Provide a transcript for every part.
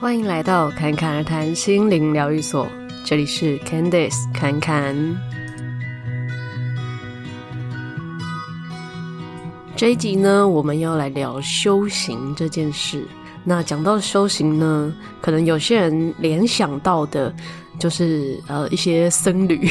欢迎来到侃侃而谈心灵疗愈所，这里是 Candice 侃侃。这一集呢，我们要来聊修行这件事。那讲到修行呢，可能有些人联想到的，就是呃一些僧侣，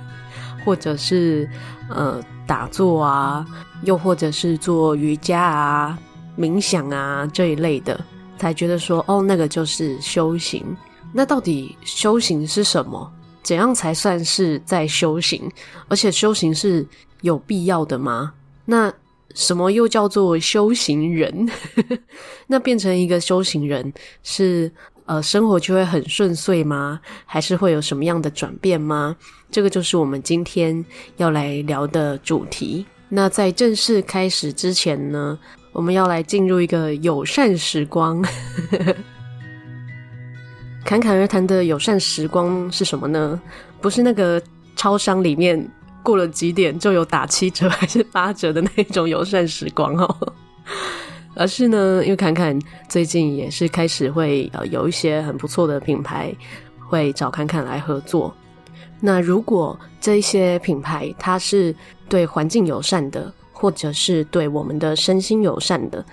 或者是呃打坐啊，又或者是做瑜伽啊、冥想啊这一类的。才觉得说哦，那个就是修行。那到底修行是什么？怎样才算是在修行？而且修行是有必要的吗？那什么又叫做修行人？那变成一个修行人是呃，生活就会很顺遂吗？还是会有什么样的转变吗？这个就是我们今天要来聊的主题。那在正式开始之前呢，我们要来进入一个友善时光，侃侃而谈的友善时光是什么呢？不是那个超商里面过了几点就有打七折还是八折的那种友善时光哦，而是呢，因为侃侃最近也是开始会呃有一些很不错的品牌会找侃侃来合作。那如果这一些品牌它是对环境友善的，或者是对我们的身心友善的，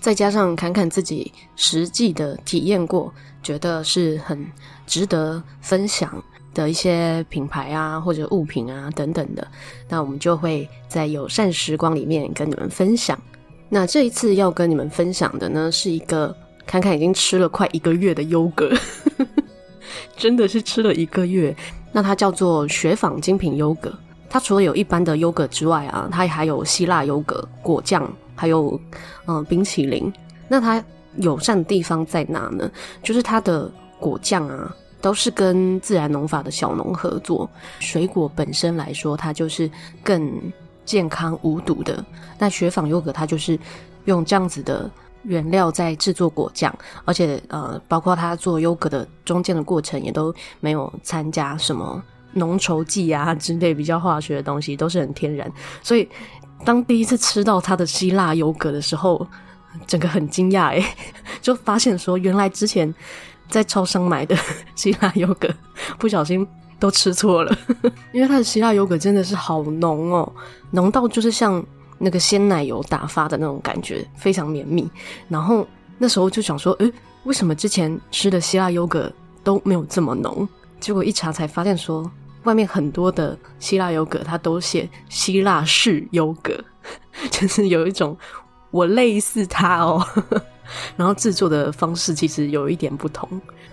再加上侃侃自己实际的体验过，觉得是很值得分享的一些品牌啊，或者物品啊等等的，那我们就会在友善时光里面跟你们分享。那这一次要跟你们分享的呢，是一个侃侃已经吃了快一个月的优格，真的是吃了一个月。那它叫做雪纺精品优格。它除了有一般的优格之外啊，它还有希腊优格、果酱，还有嗯、冰淇淋。那它友善的地方在哪呢？就是它的果酱啊，都是跟自然农法的小农合作。水果本身来说，它就是更健康无毒的。那雪纺优格它就是用这样子的原料在制作果酱，而且呃，包括它做优格的中间的过程也都没有参加什么。浓稠剂啊之类比较化学的东西都是很天然，所以当第一次吃到它的希腊优格的时候，整个很惊讶诶，就发现说原来之前在超商买的希腊优格不小心都吃错了，因为它的希腊优格真的是好浓哦，浓到就是像那个鲜奶油打发的那种感觉，非常绵密。然后那时候就想说，诶，为什么之前吃的希腊优格都没有这么浓？结果一查才发现说。外面很多的希腊优格，它都写希腊式优格，就是有一种我类似它哦，然后制作的方式其实有一点不同，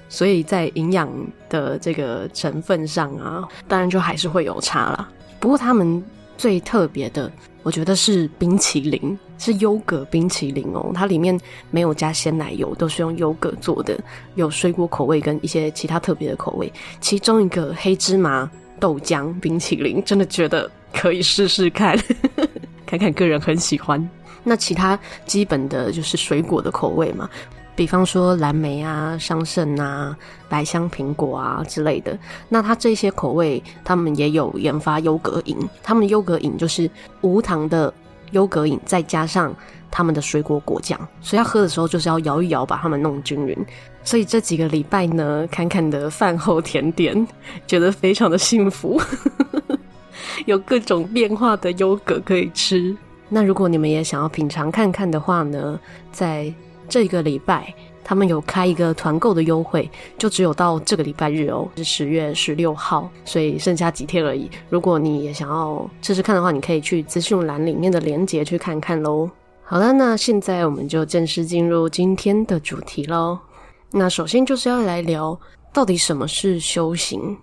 所以在营养的这个成分上啊，当然就还是会有差啦。不过他们最特别的，我觉得是冰淇淋，是优格冰淇淋哦，它里面没有加鲜奶油，都是用优格做的，有水果口味跟一些其他特别的口味，其中一个黑芝麻。豆浆冰淇淋真的觉得可以试试看，看看个人很喜欢。那其他基本的就是水果的口味嘛，比方说蓝莓啊、桑葚啊、百香苹果啊之类的。那它这些口味，他们也有研发优格饮，他们优格饮就是无糖的优格饮，再加上他们的水果果酱，所以要喝的时候就是要摇一摇，把它们弄均匀。所以这几个礼拜呢，侃侃的饭后甜点 觉得非常的幸福，有各种变化的优格可以吃。那如果你们也想要品尝看看的话呢，在这个礼拜他们有开一个团购的优惠，就只有到这个礼拜日哦，是十月十六号，所以剩下几天而已。如果你也想要试试看的话，你可以去资讯栏里面的链接去看看喽。好了，那现在我们就正式进入今天的主题喽。那首先就是要来聊到底什么是修行。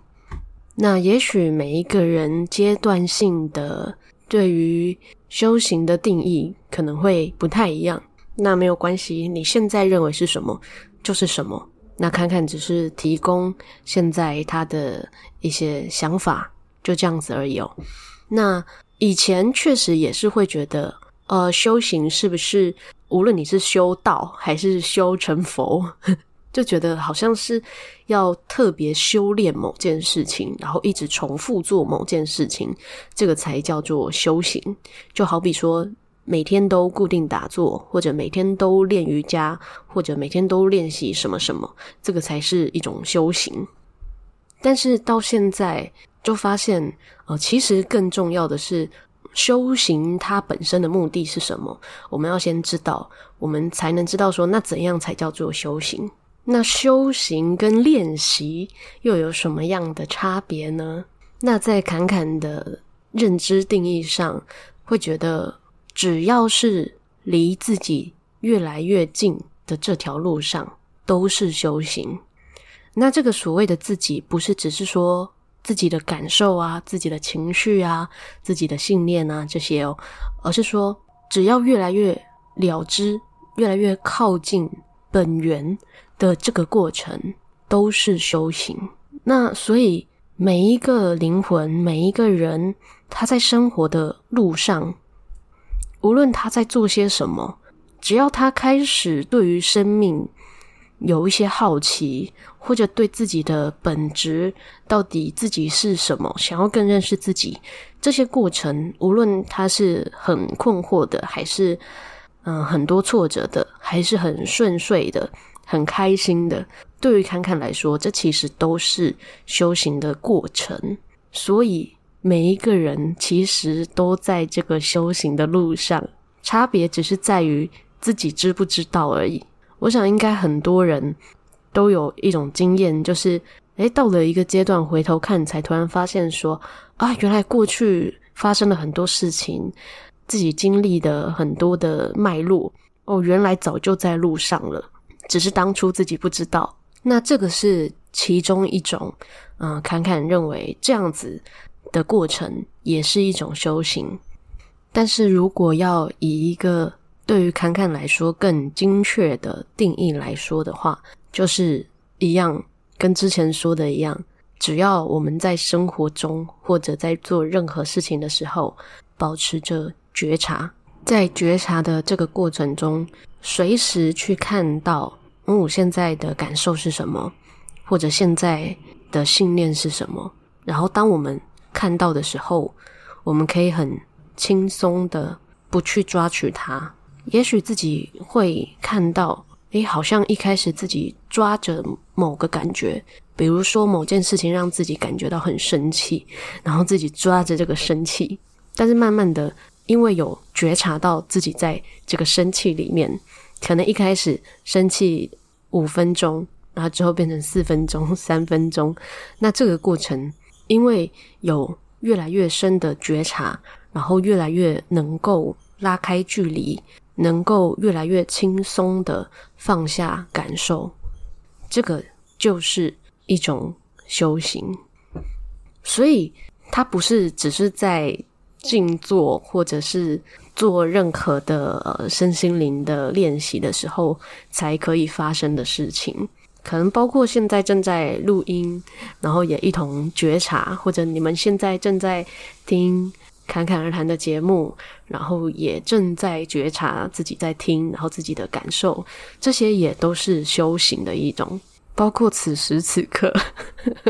那也许每一个人阶段性的对于修行的定义可能会不太一样。那没有关系，你现在认为是什么就是什么。那看看只是提供现在他的一些想法，就这样子而已哦。那以前确实也是会觉得，呃，修行是不是无论你是修道还是修成佛？就觉得好像是要特别修炼某件事情，然后一直重复做某件事情，这个才叫做修行。就好比说，每天都固定打坐，或者每天都练瑜伽，或者每天都练习什么什么，这个才是一种修行。但是到现在就发现，呃，其实更重要的是修行它本身的目的是什么？我们要先知道，我们才能知道说，那怎样才叫做修行？那修行跟练习又有什么样的差别呢？那在侃侃的认知定义上，会觉得只要是离自己越来越近的这条路上，都是修行。那这个所谓的自己，不是只是说自己的感受啊、自己的情绪啊、自己的信念啊这些哦，而是说只要越来越了知、越来越靠近本源的这个过程，都是修行。那所以每一个灵魂、每一个人，他在生活的路上，无论他在做些什么，只要他开始对于生命，有一些好奇，或者对自己的本质到底自己是什么，想要更认识自己，这些过程，无论他是很困惑的，还是嗯、很多挫折的，还是很顺遂的、很开心的，对于侃侃来说，这其实都是修行的过程。所以每一个人其实都在这个修行的路上，差别只是在于自己知不知道而已。我想，应该很多人都有一种经验，就是，诶，到了一个阶段，回头看，才突然发现说，啊，原来过去发生了很多事情，自己经历的很多的脉络，哦，原来早就在路上了，只是当初自己不知道。那这个是其中一种，嗯、呃，坎坎认为这样子的过程也是一种修行。但是如果要以一个对于侃侃来说，更精确的定义来说的话，就是一样，跟之前说的一样，只要我们在生活中或者在做任何事情的时候，保持着觉察，在觉察的这个过程中，随时去看到，嗯，我现在的感受是什么，或者现在的信念是什么。然后，当我们看到的时候，我们可以很轻松的不去抓取它。也许自己会看到，诶，好像一开始自己抓着某个感觉，比如说某件事情让自己感觉到很生气，然后自己抓着这个生气，但是慢慢的，因为有觉察到自己在这个生气里面，可能一开始生气五分钟，然后之后变成四分钟、三分钟，那这个过程，因为有越来越深的觉察，然后越来越能够拉开距离。能够越来越轻松的放下感受，这个就是一种修行。所以，它不是只是在静坐或者是做任何的身心灵的练习的时候才可以发生的事情。可能包括现在正在录音，然后也一同觉察，或者你们现在正在听。侃侃而谈的节目，然后也正在觉察自己在听，然后自己的感受，这些也都是修行的一种。包括此时此刻，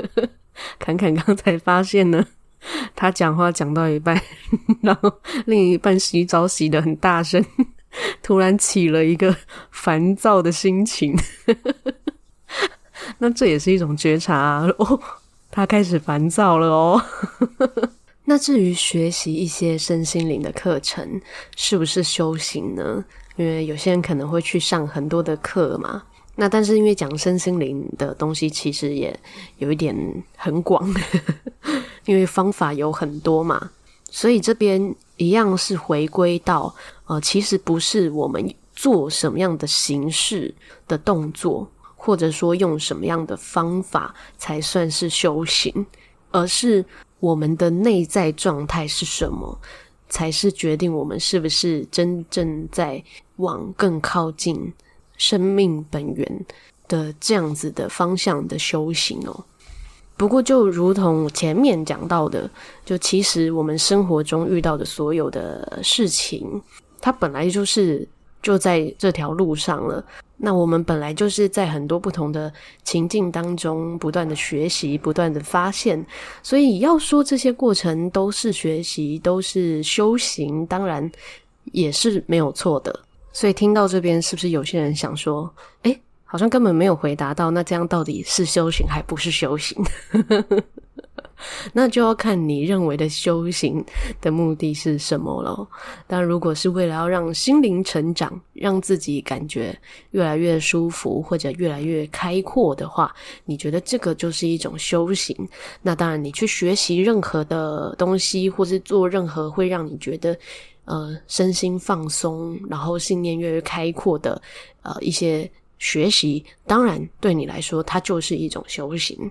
侃侃刚才发现呢，他讲话讲到一半，然后另一半洗澡洗得很大声，突然起了一个烦躁的心情。那这也是一种觉察啊，哦，他开始烦躁了哦。那至于学习一些身心灵的课程，是不是修行呢？因为有些人可能会去上很多的课嘛。那但是因为讲身心灵的东西，其实也有一点很广，因为方法有很多嘛。所以这边一样是回归到，呃，其实不是我们做什么样的形式的动作，或者说用什么样的方法才算是修行，而是。我们的内在状态是什么，才是决定我们是不是真正在往更靠近生命本源的这样子的方向的修行哦。不过，就如同前面讲到的，就其实我们生活中遇到的所有的事情，它本来就是就在这条路上了。那我们本来就是在很多不同的情境当中不断的学习，不断的发现，所以要说这些过程都是学习，都是修行，当然也是没有错的。所以听到这边，是不是有些人想说，诶，好像根本没有回答到，那这样到底是修行还不是修行？那就要看你认为的修行的目的是什么了。但如果是为了要让心灵成长，让自己感觉越来越舒服或者越来越开阔的话，你觉得这个就是一种修行。那当然，你去学习任何的东西，或是做任何会让你觉得呃身心放松，然后信念越来越开阔的呃一些学习，当然对你来说，它就是一种修行。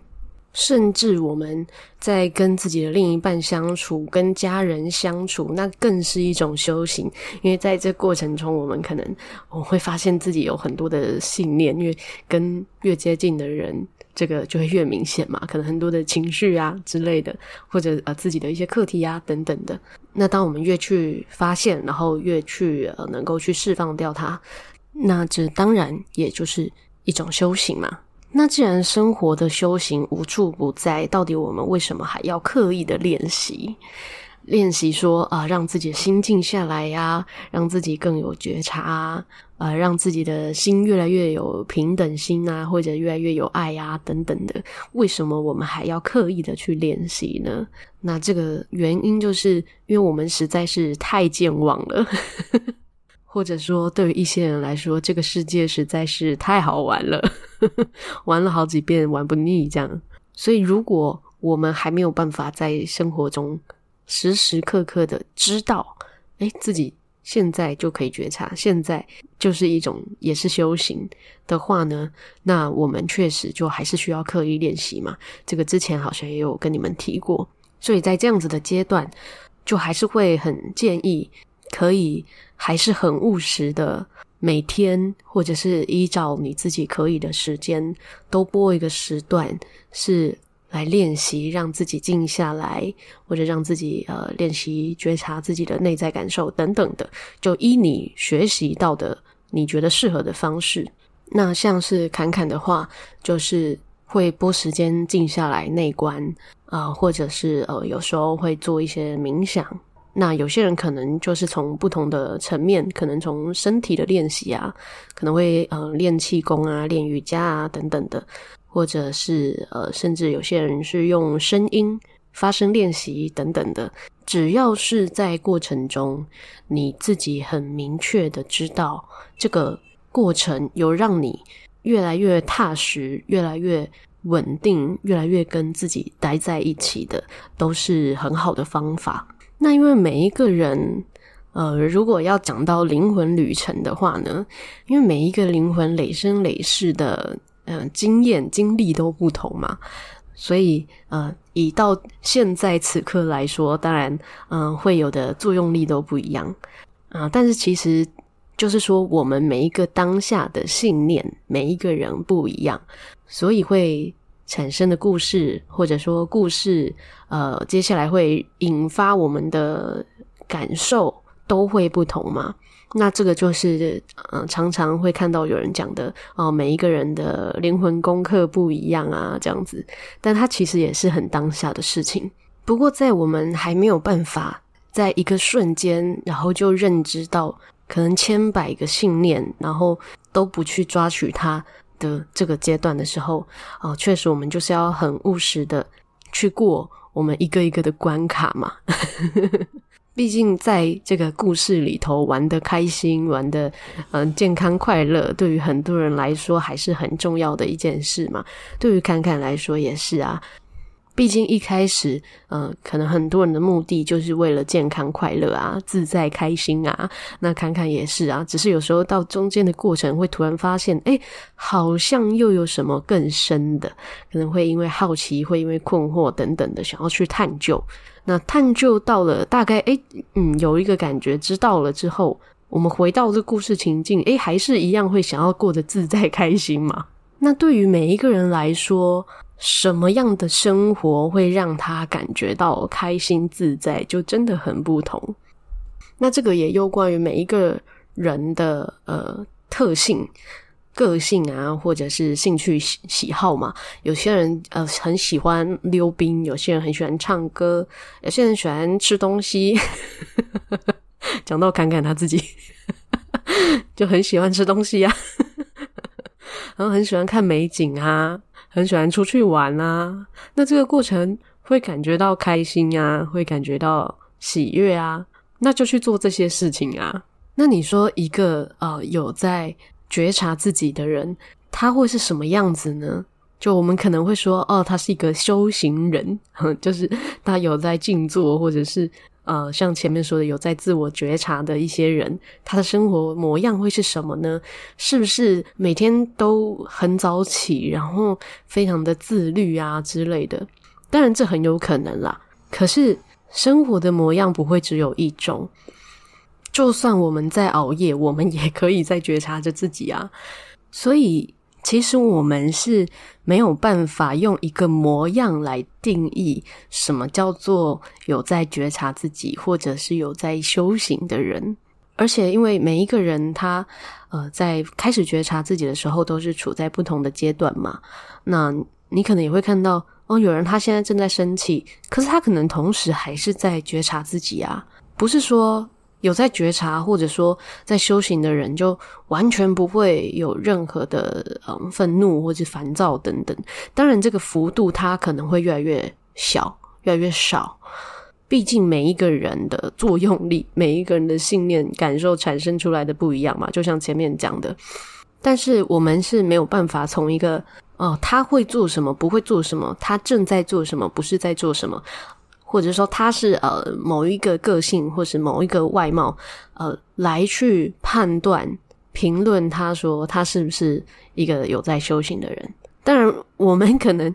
甚至我们在跟自己的另一半相处，跟家人相处，那更是一种修行。因为在这过程中，我们可能我会发现自己有很多的信念，因为跟越接近的人，这个就会越明显嘛。可能很多的情绪啊之类的，或者呃自己的一些课题啊等等的。那当我们越去发现，然后越去呃能够去释放掉它，那这当然也就是一种修行嘛。那既然生活的修行无处不在，到底我们为什么还要刻意的练习？练习说啊，让自己的心静下来呀，让自己更有觉察啊，呃，让自己的心越来越有平等心啊，或者越来越有爱啊，等等的。为什么我们还要刻意的去练习呢？那这个原因就是因为我们实在是太健忘了。或者说，对于一些人来说，这个世界实在是太好玩了，玩了好几遍玩不腻这样。所以，如果我们还没有办法在生活中时时刻刻的知道，诶，自己现在就可以觉察，现在就是一种也是修行的话呢，那我们确实就还是需要刻意练习嘛。这个之前好像也有跟你们提过，所以在这样子的阶段，就还是会很建议。可以还是很务实的，每天或者是依照你自己可以的时间，都播一个时段是来练习，让自己静下来，或者让自己呃练习觉察自己的内在感受等等的，就依你学习到的你觉得适合的方式。那像是侃侃的话，就是会拨时间静下来内观啊、或者是呃有时候会做一些冥想。那有些人可能就是从不同的层面，可能从身体的练习啊，可能会呃练气功啊、练瑜伽啊等等的，或者是呃甚至有些人是用声音发声练习等等的。只要是在过程中，你自己很明确的知道这个过程有让你越来越踏实、越来越稳定、越来越跟自己待在一起的，都是很好的方法。那因为每一个人，呃，如果要讲到灵魂旅程的话呢，因为每一个灵魂累生累世的，呃，经验经历都不同嘛，所以，呃，以到现在此刻来说，当然，嗯、会有的作用力都不一样，啊、但是其实就是说，我们每一个当下的信念，每一个人不一样，所以会。产生的故事，或者说故事，呃，接下来会引发我们的感受都会不同嘛？那这个就是，嗯、呃，常常会看到有人讲的，哦、每一个人的灵魂功课不一样啊，这样子。但它其实也是很当下的事情。不过，在我们还没有办法在一个瞬间，然后就认知到可能千百个信念，然后都不去抓取它。的这个阶段的时候，哦，确实我们就是要很务实的去过我们一个一个的关卡嘛。毕竟在这个故事里头玩得开心，玩得嗯健康快乐，对于很多人来说还是很重要的一件事嘛。对于侃侃来说也是啊。毕竟一开始，呃，可能很多人的目的就是为了健康、快乐啊、自在、开心啊。那坎坎也是啊，只是有时候到中间的过程，会突然发现，诶，好像又有什么更深的，可能会因为好奇，会因为困惑等等的，想要去探究。那探究到了大概，诶，嗯，有一个感觉，知道了之后，我们回到这故事情境，诶，还是一样会想要过得自在、开心嘛。那对于每一个人来说，什么样的生活会让他感觉到开心自在，就真的很不同。那这个也有关于每一个人的呃特性、个性啊，或者是兴趣喜喜好嘛。有些人呃很喜欢溜冰，有些人很喜欢唱歌，有些人喜欢吃东西，讲到侃侃他自己 就很喜欢吃东西呀、啊，然后很喜欢看美景啊，很喜欢出去玩啊。那这个过程会感觉到开心啊，会感觉到喜悦啊，那就去做这些事情啊。那你说一个呃有在觉察自己的人，他会是什么样子呢？就我们可能会说，哦，他是一个修行人，就是他有在静坐，或者是呃，像前面说的有在自我觉察的一些人，他的生活模样会是什么呢？是不是每天都很早起，然后非常的自律啊之类的？当然这很有可能啦。可是生活的模样不会只有一种，就算我们在熬夜，我们也可以在觉察着自己啊。所以。其实我们是没有办法用一个模样来定义什么叫做有在觉察自己，或者是有在修行的人。而且，因为每一个人他呃在开始觉察自己的时候，都是处在不同的阶段嘛。那你可能也会看到哦，有人他现在正在生气，可是他可能同时还是在觉察自己啊，不是说。有在觉察或者说在修行的人，就完全不会有任何的嗯愤怒或者烦躁等等。当然，这个幅度它可能会越来越小，越来越少。毕竟每一个人的作用力，每一个人的信念感受产生出来的不一样嘛。就像前面讲的，但是我们是没有办法从一个哦，他会做什么，不会做什么，他正在做什么，不是在做什么。或者说他是呃某一个个性，或是某一个外貌，呃，来去判断、评论，他说他是不是一个有在修行的人。当然，我们可能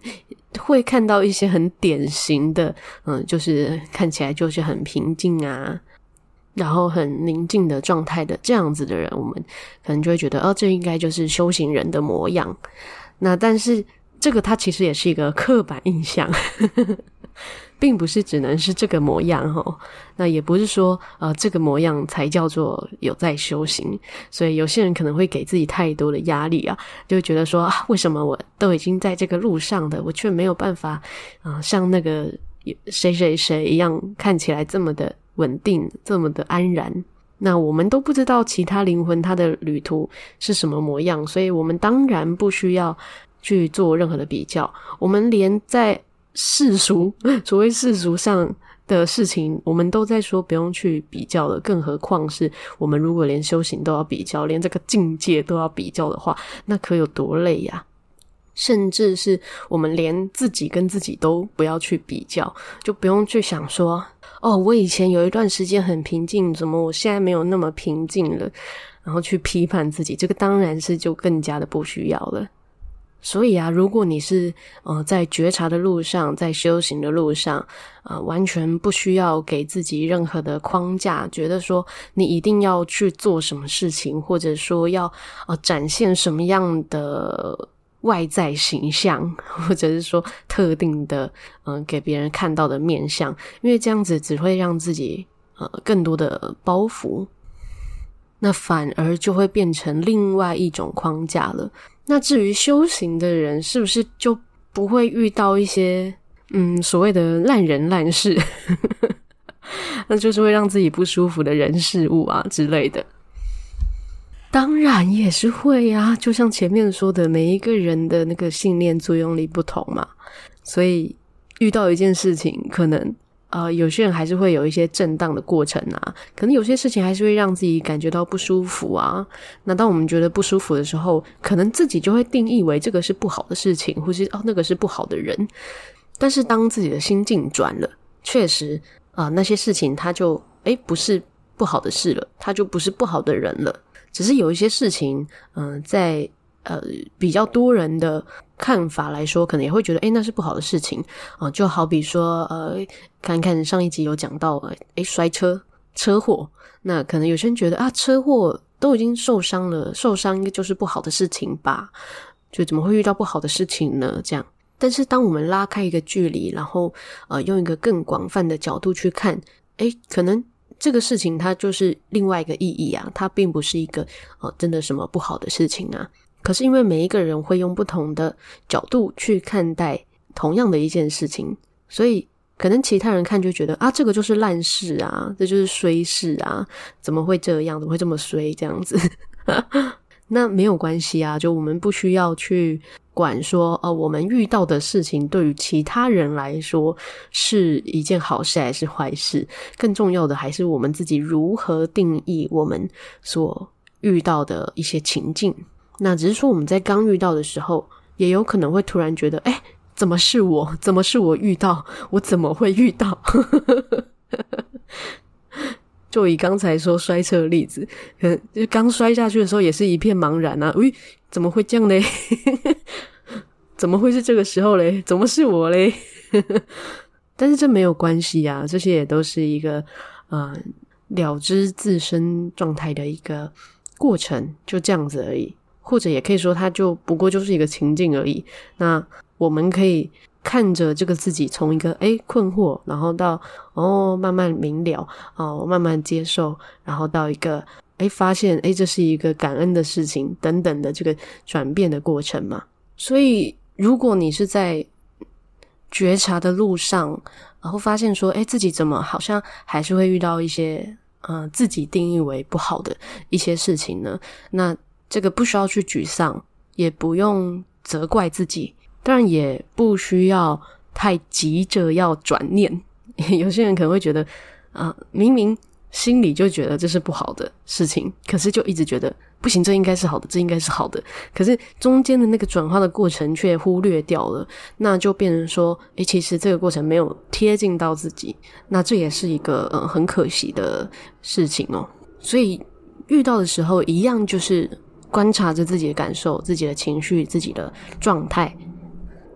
会看到一些很典型的，嗯、就是看起来就是很平静啊，然后很宁静的状态的这样子的人，我们可能就会觉得，哦，这应该就是修行人的模样。那但是这个它其实也是一个刻板印象。并不是只能是这个模样齁，那也不是说呃这个模样才叫做有在修行，所以有些人可能会给自己太多的压力啊，就觉得说啊，为什么我都已经在这个路上的，我却没有办法啊、像那个谁谁谁一样看起来这么的稳定，这么的安然？那我们都不知道其他灵魂他的旅途是什么模样，所以我们当然不需要去做任何的比较，我们连在。世俗，所谓世俗上的事情，我们都在说不用去比较了，更何况是我们如果连修行都要比较，连这个境界都要比较的话，那可有多累呀？甚至是我们连自己跟自己都不要去比较，就不用去想说，哦，我以前有一段时间很平静，怎么我现在没有那么平静了？然后去批判自己，这个当然是就更加的不需要了。所以啊，如果你是呃在觉察的路上，在修行的路上，呃，完全不需要给自己任何的框架，觉得说你一定要去做什么事情，或者说要呃展现什么样的外在形象，或者是说特定的嗯、呃、给别人看到的面相，因为这样子只会让自己呃更多的包袱，那反而就会变成另外一种框架了。那至于修行的人，是不是就不会遇到一些嗯所谓的烂人烂事？那就是会让自己不舒服的人事物啊之类的。当然也是会啊，就像前面说的，每一个人的那个信念作用力不同嘛，所以遇到一件事情，可能。呃，有些人还是会有一些震荡的过程啊，可能有些事情还是会让自己感觉到不舒服啊。那当我们觉得不舒服的时候，可能自己就会定义为这个是不好的事情，或是哦那个是不好的人。但是当自己的心境转了，确实啊，那些事情它就诶不是不好的事了，它就不是不好的人了。只是有一些事情，嗯，在。呃，比较多人的看法来说，可能也会觉得，诶，那是不好的事情啊，就好比说，呃，看看上一集有讲到，诶，摔车车祸，那可能有些人觉得啊，车祸都已经受伤了，受伤应该就是不好的事情吧？就怎么会遇到不好的事情呢？这样，但是当我们拉开一个距离，然后呃，用一个更广泛的角度去看，诶，可能这个事情它就是另外一个意义啊，它并不是一个呃，真的什么不好的事情啊。可是因为每一个人会用不同的角度去看待同样的一件事情，所以可能其他人看就觉得啊，这个就是烂事啊，这就是衰事啊，怎么会这样？怎么会这么衰？这样子，那没有关系啊，就我们不需要去管说，哦，我们遇到的事情对于其他人来说是一件好事还是坏事？更重要的还是我们自己如何定义我们所遇到的一些情境。那只是说我们在刚遇到的时候，也有可能会突然觉得，哎。怎么是我？怎么是我遇到？我怎么会遇到？就以刚才说摔车的例子，嗯，就刚摔下去的时候也是一片茫然啊！喂，怎么会这样嘞？怎么会是这个时候嘞？怎么是我嘞？但是这没有关系啊，这些也都是一个呃了知自身状态的一个过程，就这样子而已。或者也可以说，它就不过就是一个情境而已。那。我们可以看着这个自己从一个诶困惑，然后到哦慢慢明了哦慢慢接受，然后到一个诶发现诶这是一个感恩的事情等等的这个转变的过程嘛。所以如果你是在觉察的路上，然后发现说诶自己怎么好像还是会遇到一些呃自己定义为不好的一些事情呢？那这个不需要去沮丧，也不用责怪自己。当然也不需要太急着要转念，有些人可能会觉得，啊、明明心里就觉得这是不好的事情，可是就一直觉得不行，这应该是好的，这应该是好的，可是中间的那个转化的过程却忽略掉了，那就变成说，诶，其实这个过程没有贴近到自己，那这也是一个呃很可惜的事情哦。所以遇到的时候，一样就是观察着自己的感受、自己的情绪、自己的状态。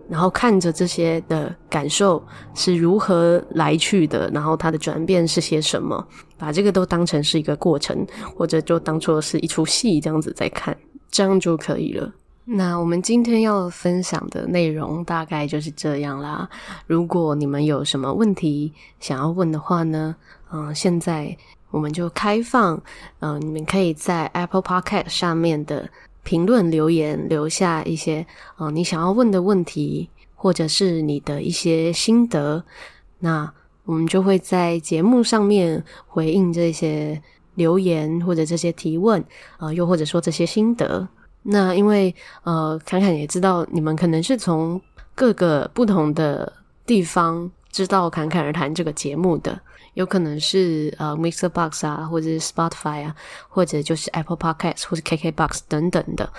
然后看着这些的感受是如何来去的，然后它的转变是些什么，把这个都当成是一个过程，或者就当作是一出戏这样子在看，这样就可以了。那我们今天要分享的内容大概就是这样啦。如果你们有什么问题想要问的话呢，嗯、现在我们就开放，嗯、你们可以在 Apple Podcast 上面的。评论留言，留下一些嗯、呃，你想要问的问题，或者是你的一些心得，那我们就会在节目上面回应这些留言或者这些提问啊、呃，又或者说这些心得。那因为呃，侃侃也知道你们可能是从各个不同的地方知道《侃侃而谈》这个节目的。有可能是呃，Mixer Box 啊，或者是 Spotify 啊，或者就是 Apple Podcast 或者 KK Box 等等的，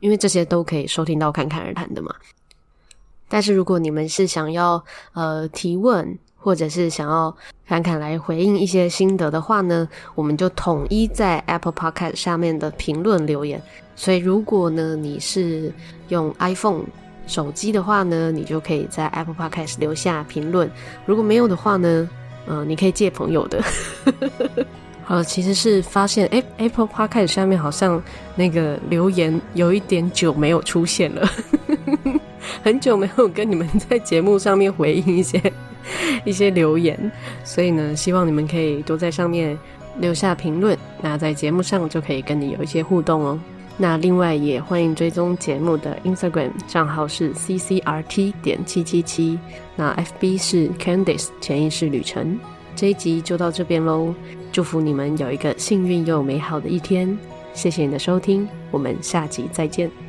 因为这些都可以收听到侃侃而谈的嘛。但是如果你们是想要呃提问，或者是想要侃侃来回应一些心得的话呢，我们就统一在 Apple Podcast 下面的评论留言。所以如果呢你是用 iPhone 手机的话呢，你就可以在 Apple Podcast 留下评论。如果没有的话呢，嗯、你可以借朋友的。好，其实是发现，哎，Apple Podcast 下面好像那个留言有一点久没有出现了，很久没有跟你们在节目上面回应一些一些留言，所以呢，希望你们可以多在上面留下评论，那在节目上就可以跟你有一些互动哦。那另外也欢迎追踪节目的 Instagram 账号是 ccrt 点七七七，那 FB 是 Candice 潜意识旅程。这一集就到这边喽，祝福你们有一个幸运又美好的一天。谢谢你的收听，我们下集再见。